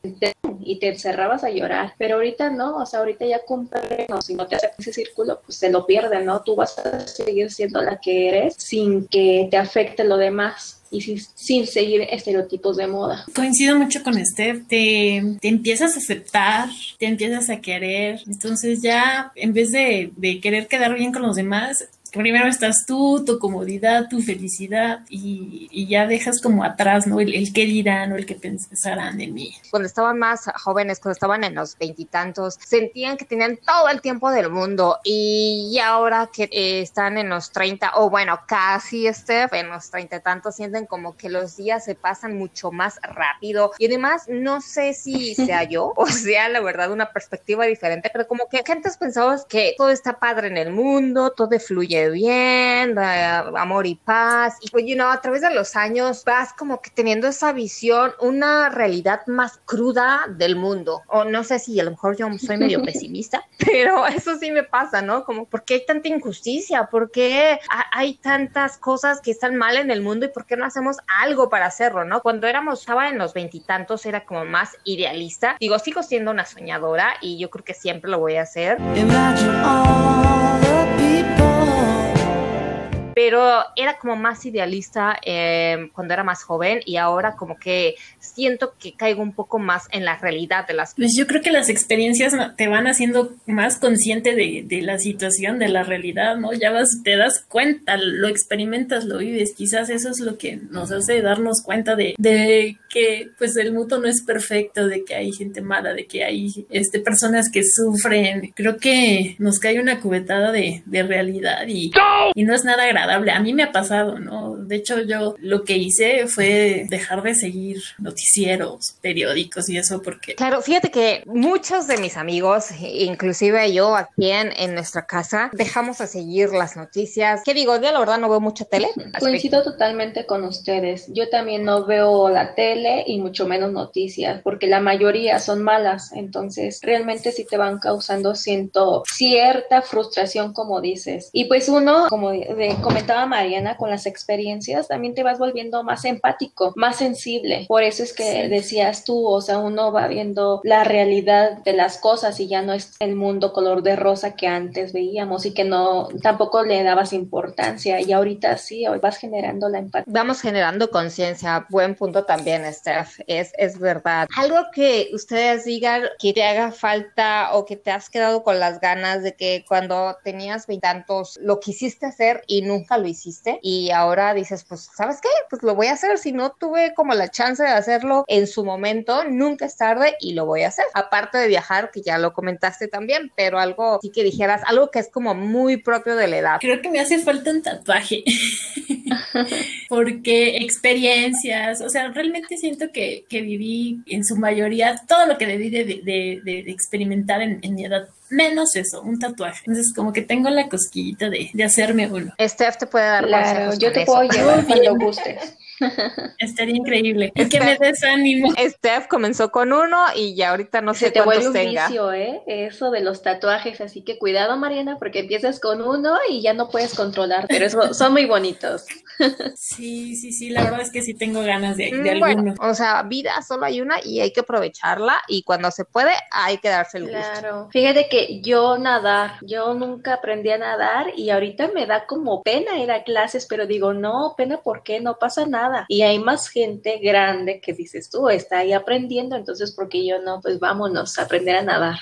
y te encerrabas a llorar, pero ahorita no. O sea, ahorita ya cumple, no, si no te hace ese círculo, pues se lo pierde, ¿no? Tú vas a seguir siendo la que eres sin que te afecte lo demás y sin, sin seguir estereotipos de moda. Coincido mucho con Steph, te, te empiezas a aceptar, te empiezas a querer, entonces ya en vez de, de querer quedar bien con los demás, primero estás tú, tu comodidad, tu felicidad y, y ya dejas como atrás, ¿no? El, el qué dirán o el que pensarán de mí. cuando estaban más jóvenes, cuando estaban en los veintitantos, sentían que tenían todo el tiempo del mundo y ahora que eh, están en los 30, o bueno, casi Steph, en los treinta y tantos, sienten como que los días se pasan mucho más rápido y además no sé si sea yo o sea la verdad una perspectiva diferente, pero como que antes pensabas que todo está padre en el mundo, todo fluye bien, da amor y paz y pues, you know, a través de los años vas como que teniendo esa visión, una realidad más cruda del mundo. O no sé si a lo mejor yo soy medio pesimista, pero eso sí me pasa, ¿no? Como, ¿por qué hay tanta injusticia? ¿Por qué ha- hay tantas cosas que están mal en el mundo y por qué no hacemos algo para hacerlo, ¿no? Cuando éramos, estaba en los veintitantos, era como más idealista. Digo, sigo siendo una soñadora y yo creo que siempre lo voy a hacer. Imagine all the people. Pero era como más idealista eh, cuando era más joven y ahora como que siento que caigo un poco más en la realidad de las Pues yo creo que las experiencias te van haciendo más consciente de, de la situación, de la realidad, ¿no? Ya vas, te das cuenta, lo experimentas, lo vives. Quizás eso es lo que nos hace darnos cuenta de, de que pues el mundo no es perfecto, de que hay gente mala, de que hay este, personas que sufren. Creo que nos cae una cubetada de, de realidad y, y no es nada agradable. A mí me ha pasado, ¿no? De hecho, yo lo que hice fue dejar de seguir noticieros, periódicos y eso porque Claro, fíjate que muchos de mis amigos, inclusive yo aquí en, en nuestra casa, dejamos de seguir las noticias. ¿Qué digo? Yo la verdad no veo mucha tele. que- Coincido totalmente con ustedes. Yo también no veo la tele y mucho menos noticias, porque la mayoría son malas. Entonces, realmente sí te van causando, siento, cierta frustración, como dices. Y pues uno, como de- de- comentaba Mariana, con las experiencias, también te vas volviendo más empático, más sensible. Por eso es que decías tú, o sea, uno va viendo la realidad de las cosas y ya no es el mundo color de rosa que antes veíamos y que no, tampoco le dabas importancia. Y ahorita sí, hoy vas generando la empatía. Vamos generando conciencia. Buen punto también, Steph. Es, es verdad. Algo que ustedes digan que te haga falta o que te has quedado con las ganas de que cuando tenías veintantos lo quisiste hacer y lo hiciste y ahora dices, pues, ¿sabes qué? Pues lo voy a hacer. Si no tuve como la chance de hacerlo en su momento, nunca es tarde y lo voy a hacer. Aparte de viajar, que ya lo comentaste también, pero algo sí que dijeras, algo que es como muy propio de la edad. creo que me hace falta un tatuaje. porque experiencias, o sea, realmente siento que, que viví en su mayoría todo lo que debí de, de- de- de experimentar en, en mi edad, menos eso, un tatuaje. Entonces, como que tengo la cosquillita de, de hacerme uno. Steph te puede dar Claro, consejos yo te eso. puedo llevar cuando gustes. Estaría increíble. Y que me desánimo. Steph comenzó con uno y ya ahorita no Se sé te vuelve cuántos un tenga. vicio, ¿eh? Eso de los tatuajes, así que cuidado, Mariana, porque empiezas con uno y ya no puedes controlar, pero eso- son muy bonitos. Sí, sí, sí, la verdad es que sí tengo ganas de, de Mm, alguno. O sea, vida solo hay una y hay que aprovecharla y cuando se puede hay que darse el gusto. Claro. Fíjate que yo nadar, yo nunca aprendí a nadar y ahorita me da como pena ir a clases, pero digo, no, pena, ¿por qué? No pasa nada. Y hay más gente grande que dices tú, está ahí aprendiendo, entonces, ¿por qué yo no? Pues vámonos a aprender a nadar.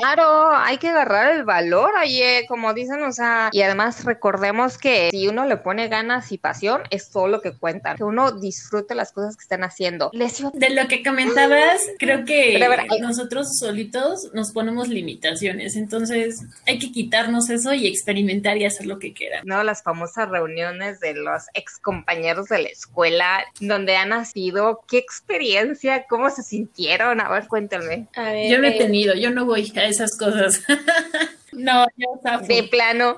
Claro, hay que agarrar el valor, oye, como dicen, o sea, y además recordemos que si uno le pone ganas y pasión, es todo lo que cuenta, que uno disfrute las cosas que están haciendo. Les De lo que comentabas, creo que Pero, nosotros solitos nos ponemos limitaciones, entonces hay que quitarnos eso y experimentar y hacer lo que quieran. ¿no? Las famosas reuniones de los ex compañeros de la escuela, donde han nacido, qué experiencia, cómo se sintieron, a ver, cuéntenme. A ver, Yo no he eh, tenido, yo no voy a esas cosas. no, yo zafo. De plano,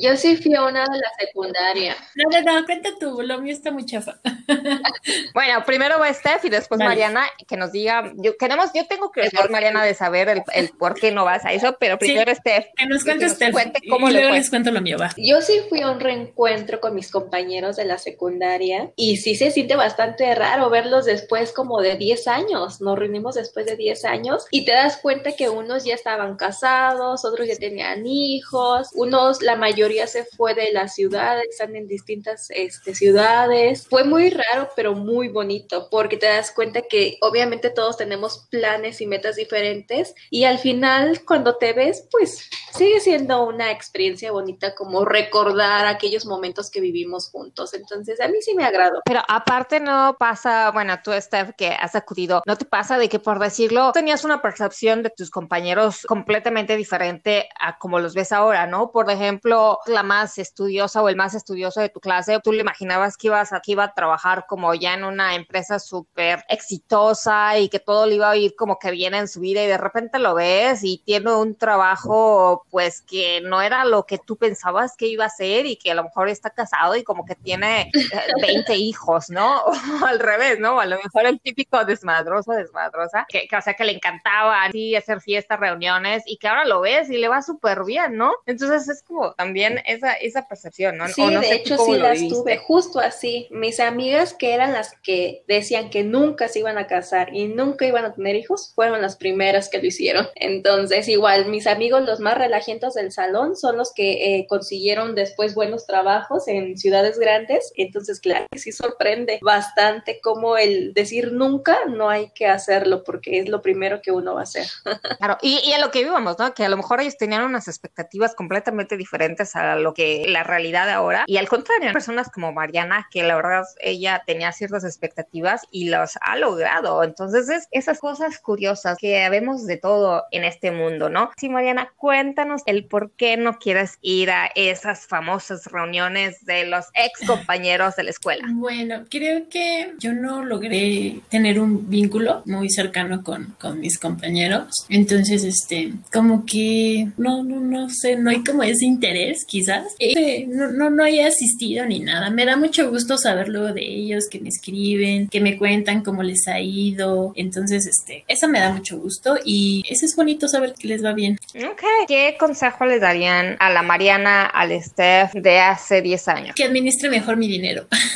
yo sí fui a una de la secundaria. No, no, no, cuenta tú, lo mío está muy chafa. bueno, primero va Steph y después Vale. Mariana, que nos diga, yo queremos, yo tengo que Mariana, de saber el, el por qué no vas a eso, pero Sí. primero Steph. Que nos Y cuente que nos Steph, cuente y cómo le luego fue. les cuento lo mío, va. Yo sí fui a un reencuentro con mis compañeros de la secundaria y sí se siente bastante raro verlos después como de 10 años. Nos reunimos después de 10 años y te das cuenta que unos ya estaban casados, otros ya tenían hijos, unos, la mayoría se fue de la ciudad, están en distintas este, ciudades. Fue muy raro, pero muy bonito porque te das cuenta que obviamente todos tenemos planes y metas diferentes y al final cuando te ves, pues sigue siendo una experiencia bonita como recordar aquellos momentos que vivimos juntos. Entonces, a mí sí me agradó. Pero aparte no pasa, bueno, tú, Steph, que has acudido, ¿no te pasa de que, por decirlo, tenías una percepción de tus compañeros completamente diferente a como los ves ahora, ¿no? Por ejemplo, la más estudiosa o el más estudioso de tu clase, tú le imaginabas que ibas a, que iba a trabajar como ya en una empresa súper exitosa y que todo le iba a ir como que bien en su vida y de repente lo ves y tiene un trabajo pues que no era lo que tú pensabas que iba a ser y que a lo mejor está casado y como que tiene eh, 20 hijos, ¿no? O al revés, ¿no? A lo mejor el típico desmadroso, desmadrosa, que, que, o sea, que le encantaba así hacer fiestas, reuniones y que ahora lo ves y le va súper bien, ¿no? Entonces es como también esa, esa percepción, ¿no? Sí, O no de sé hecho cómo sí las viviste. tuve justo así. Mis amigas que eran las que decían que nunca se iban a casar y nunca iban a tener hijos, fueron las primeras que lo hicieron. Entonces, igual, mis amigos, los más relajientos del salón, son los que eh, consiguieron después buenos trabajos en ciudades grandes. Entonces, claro, que sí sorprende bastante como el decir nunca no hay que hacerlo porque es lo primero que uno va a hacer. Claro, y, y a lo que vivamos, ¿no? Que a lo mejor ellos tenían unas expectativas completamente diferentes a lo que la realidad de ahora. Y al contrario, personas como Mariana, que la verdad ella tenía ciertas expectativas y las ha logrado. Entonces, es esas cosas curiosas que vemos de todo en este mundo, ¿no? Sí, Mariana, cuéntanos el por qué no quieres ir a esas famosas reuniones de los ex compañeros de la escuela. Bueno, creo que yo no logré tener un vínculo muy cercano con, con mis compañeros. Entonces, este, como que no, no, no sé, no hay como ese interés, quizás. Eh, no, no, no he asistido ni nada. Me da mucho gusto saber luego de ellos, que me escriben, que me cuentan cómo les ha ido. Entonces, este, eso me da mucho gusto y eso es bonito saber que les va bien. Ok. ¿Qué consejo le darían a la Mariana, al Steph de hace 10 años? Que administre mejor mi dinero.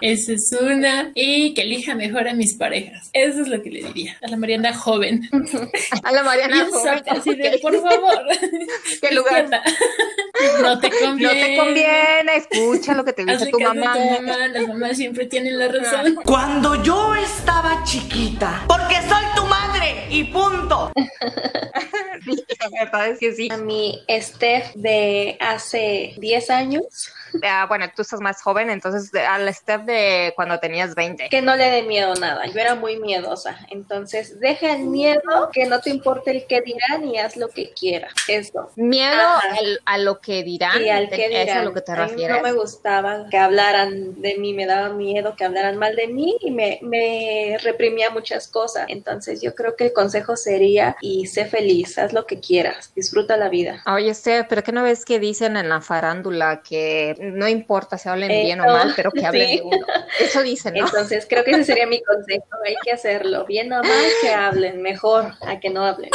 Esa es una. Y que elija mejor a mis parejas. Eso es lo que le diría a la Mariana joven. A la Mariana joven, así de, por favor. ¿Qué lugar? No te No conviene. te conviene, escucha lo que te dice tu mamá. tu mamá. Las mamás siempre tienen la razón. Cuando yo estaba chiquita, porque soy tu madre y punto. Sí, la verdad es que sí. A mi Steph de hace 10 años, Ah, bueno, tú estás más joven, entonces de- al step de cuando tenías 20. Que no le dé miedo nada. Yo era muy miedosa. Entonces, deja el miedo, que no te importe el que dirán y haz lo que quieras. Eso. Miedo al- a lo que dirán. Y al que ¿Es a dirán. lo que te A mí refieres? no me gustaba que hablaran de mí, me daba miedo que hablaran mal de mí y me, me reprimía muchas cosas. Entonces yo creo que el consejo sería y sé feliz, haz lo que quieras, disfruta la vida. Oye, Steph, pero ¿qué no ves que dicen en la farándula que no importa si hablen Eh, bien o no, mal, pero que hablen sí. de uno? Eso dicen, ¿no? Entonces creo que ese sería mi consejo, hay que hacerlo, bien o mal que hablen, mejor a que no hablen.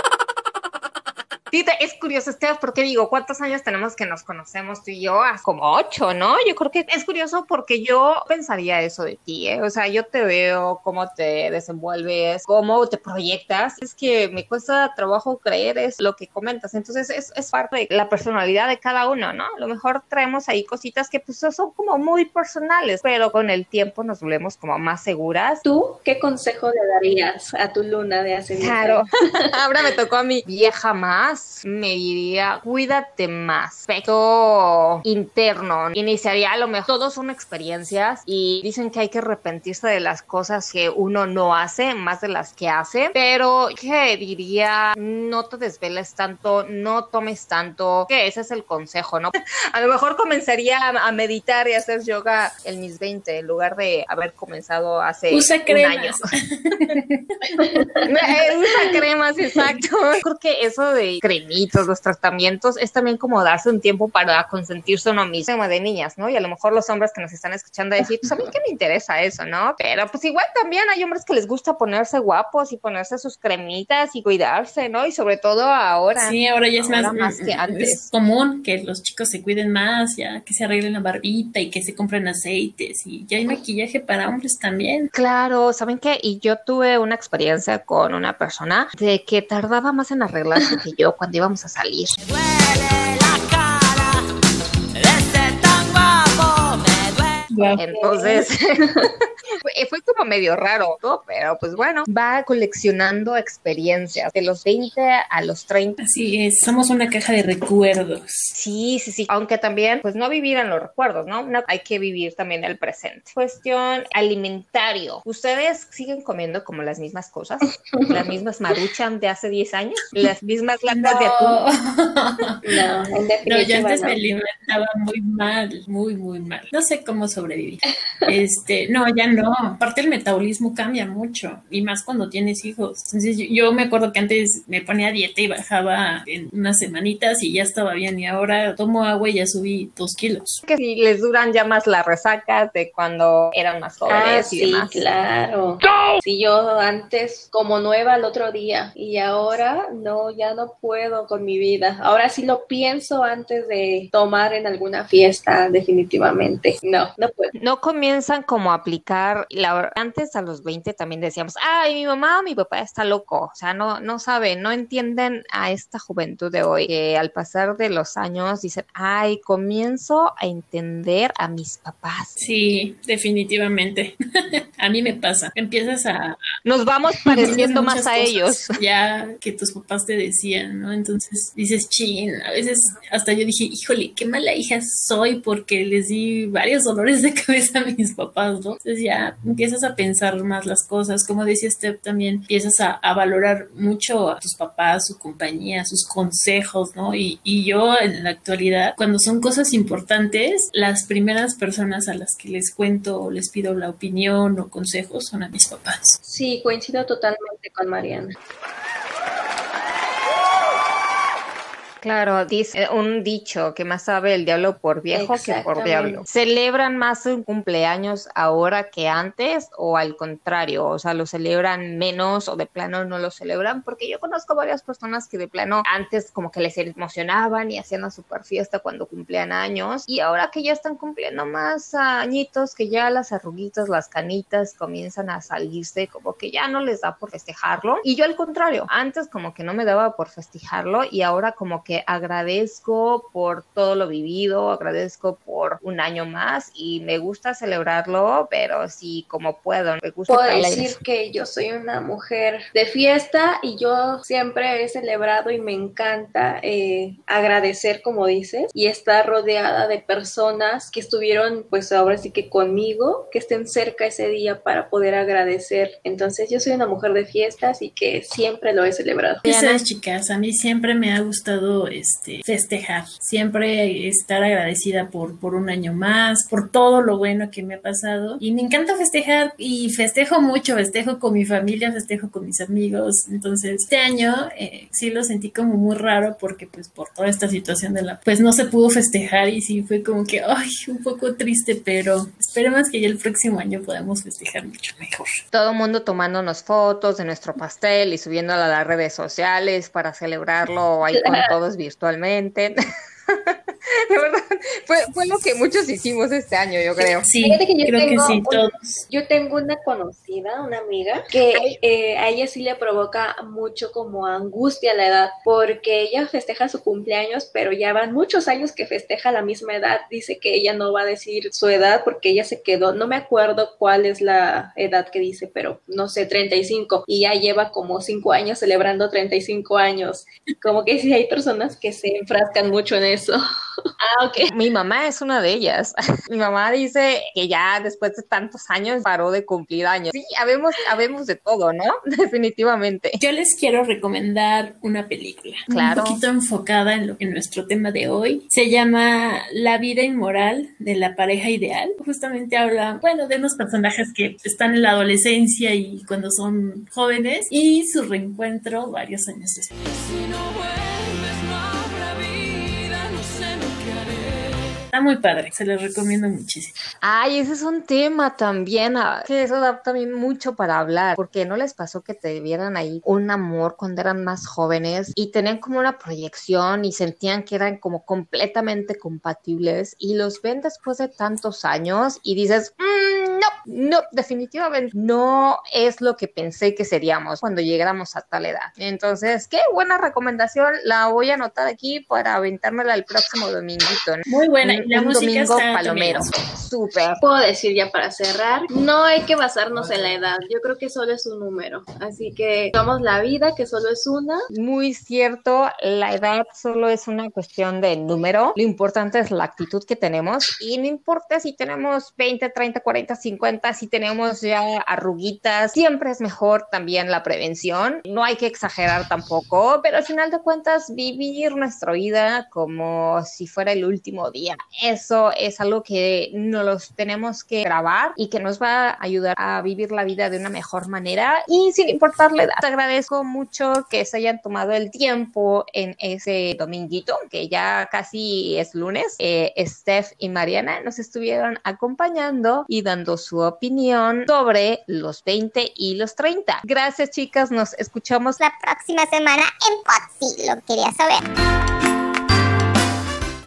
Te- es curioso, Steph, porque digo, ¿cuántos años tenemos que nos conocemos tú y yo? Ah, Como ocho, ¿no? Yo creo que es curioso porque yo pensaría eso de ti, ¿eh? O sea, yo te veo cómo te desenvuelves, cómo te proyectas. Es que me cuesta trabajo creer es lo que comentas. Entonces, es, es parte de la personalidad de cada uno, ¿no? A lo mejor traemos ahí cositas que pues son como muy personales, pero con el tiempo nos volvemos como más seguras. ¿Tú qué consejo le darías a tu luna de hace 10 Claro, ahora me tocó a mi vieja más, me diría, cuídate más, aspecto interno, iniciaría a lo mejor, todos son experiencias y dicen que hay que arrepentirse de las cosas que uno no hace, más de las que hace, pero que diría, no te desveles tanto, no tomes tanto, que ese es el consejo, ¿no? A lo mejor comenzaría a, a meditar y a hacer yoga en mis 20 en lugar de haber comenzado hace Usa un año. cremas. Eh, Usa cremas, exacto. Creo que eso de cremitos, los tratamientos, es también como darse un tiempo para consentirse uno mismo de niñas, ¿no? Y a lo mejor los hombres que nos están escuchando decir, pues a mí que me interesa eso, ¿no? Pero pues igual también hay hombres que les gusta ponerse guapos y ponerse sus cremitas y cuidarse, ¿no? Y sobre todo ahora. Sí, ahora ya es Ahora más, más que mm, antes. Es común que los chicos se cuiden más, ya que se arreglen la barbita y que se compren aceites y ya hay maquillaje para hombres también. Claro, ¿saben qué? Y yo tuve una experiencia con una persona de que tardaba más en arreglarse que yo cuando íbamos a salir. Entonces, fue- como medio raro, ¿no? pero pues bueno, va coleccionando experiencias de los 20 a los 30. Así es, somos una caja de recuerdos. Sí, sí, sí, aunque también, pues no vivir en los recuerdos, ¿no? No, hay que vivir también el presente. Cuestión alimentario. ¿Ustedes siguen comiendo como las mismas cosas? ¿Las mismas maruchan de hace 10 años? ¿Las mismas latas de atún? No. No, yo antes no. me alimentaba muy mal, muy, muy mal. No sé cómo sobrevivir. Este, no, ya no. Aparte el metabolismo cambia mucho y más cuando tienes hijos. Entonces yo, yo me acuerdo que antes me ponía a dieta y bajaba en unas semanitas y ya estaba bien y ahora tomo agua y ya subí dos kilos. Que si les duran ya más las resacas de cuando eran más Ah, jóvenes y sí, demás. claro. Sí, yo antes como nueva el otro día y ahora no, ya no puedo con mi vida. Ahora sí lo pienso antes de tomar en alguna fiesta, definitivamente. No, no puedo. no comienzan como a aplicar, la, antes a los 20 también decíamos, ay, mi mamá o mi papá está loco, o sea, no, no saben, no entienden a esta juventud de hoy, que al pasar de los años dicen, ay, comienzo a entender a mis papás. Sí, definitivamente. a mí me pasa. Empiezas a, Nos vamos pareciendo más a ellos. Ya que tus papás te decían, ¿no? Entonces dices, chin, a veces hasta yo dije, híjole, qué mala hija soy porque les di varios dolores de cabeza a mis papás, ¿no? Entonces ya empiezas a pensar más las cosas. Como decía Steph también, empiezas a, a valorar mucho a tus papás, su compañía, sus consejos, ¿no? Y, y yo en la actualidad, cuando son cosas importantes, las primeras personas a las que les cuento o les pido la opinión o consejos son a mis papás. Sí, coincido totalmente con Mariana. Claro, dice un dicho que más sabe el diablo por viejo que por diablo. ¿Celebran más un cumpleaños ahora que antes o al contrario? O sea, ¿lo celebran menos o de plano no lo celebran? Porque yo conozco varias personas que de plano antes como que les emocionaban y hacían una super fiesta cuando cumplían años y ahora que ya están cumpliendo más añitos, que ya las arruguitas, las canitas comienzan a salirse, como que ya no les da por festejarlo. Y yo al contrario, antes como que no me daba por festejarlo y ahora como que agradezco por todo lo vivido, agradezco por un año más y me gusta celebrarlo, pero sí como puedo. Me gusta Puedo decir que yo soy una mujer de fiesta y yo siempre he celebrado y me encanta eh, agradecer, como dices, y estar rodeada de personas que estuvieron, pues ahora sí que conmigo, que estén cerca ese día para poder agradecer. Entonces yo soy una mujer de fiestas y que siempre lo he celebrado. Sabes, chicas, a mí siempre me ha gustado este festejar, siempre estar agradecida por, por un año más, por todo lo bueno que me ha pasado. Y me encanta festejar y festejo mucho, festejo con mi familia, festejo con mis amigos, entonces este año eh, sí lo sentí como muy raro porque pues por toda esta situación de la pues no se pudo festejar y sí fue como que ay un poco triste pero esperemos que ya el próximo año podamos festejar mucho mejor. Todo el mundo tomándonos fotos de nuestro pastel y subiéndolo a las redes sociales para celebrarlo ahí con todos virtualmente. de verdad, fue, fue, lo que muchos hicimos este año, yo creo. Sí, que yo creo que sí, todos. Yo tengo una conocida, una amiga, que eh, a ella sí le provoca mucho como angustia la edad, porque ella festeja su cumpleaños, pero ya van muchos años que festeja la misma edad. Dice que ella no va a decir su edad porque ella se quedó, no me acuerdo cuál es la edad que dice, pero no sé, 35, y ya lleva como 5 años celebrando 35 años. Como que sí hay personas que se enfrascan mucho en eso. Ah, ok. Mi mamá es una de ellas. Mi mamá dice que ya después de tantos años paró de cumplir años. Sí, habemos, habemos de todo, ¿no? Definitivamente. Yo les quiero recomendar una película. Claro. Un poquito enfocada en, lo, en nuestro tema de hoy. Se llama La vida inmoral de la pareja ideal. Justamente habla, bueno, de unos personajes que están en la adolescencia y cuando son jóvenes y su reencuentro varios años después. Está muy padre, se les recomiendo muchísimo. Ay, ese es un tema también, ah, que eso da también mucho para hablar, porque no les pasó que te vieran ahí un amor cuando eran más jóvenes y tenían como una proyección y sentían que eran como completamente compatibles y los ven después de tantos años y dices, mmm, no, definitivamente no es lo que pensé que seríamos cuando llegáramos a tal edad. Entonces, qué buena recomendación, la voy a anotar aquí para aventármela el próximo dominguito. ¿no? Muy buena, y la un música domingo está palomero. Súper. Puedo decir ya para cerrar, no hay que basarnos en la edad. Yo creo que solo es un número. Así que tomamos la vida, que solo es una. Muy cierto, la edad solo es una cuestión de número. Lo importante es la actitud que tenemos y no importa si tenemos 20, 30, 40, 50, si tenemos ya arruguitas, siempre es mejor también la prevención. No hay que exagerar tampoco, pero al final de cuentas vivir nuestra vida como si fuera el último día. Eso es algo que nos tenemos que grabar y que nos va a ayudar a vivir la vida de una mejor manera y sin importar la edad. Te agradezco mucho que se hayan tomado el tiempo en ese dominguito, que ya casi es lunes. Eh, Steph y Mariana nos estuvieron acompañando y dando su opinión sobre los 20 y los 30. Gracias chicas, nos escuchamos La próxima semana en Pod, si lo quería saber.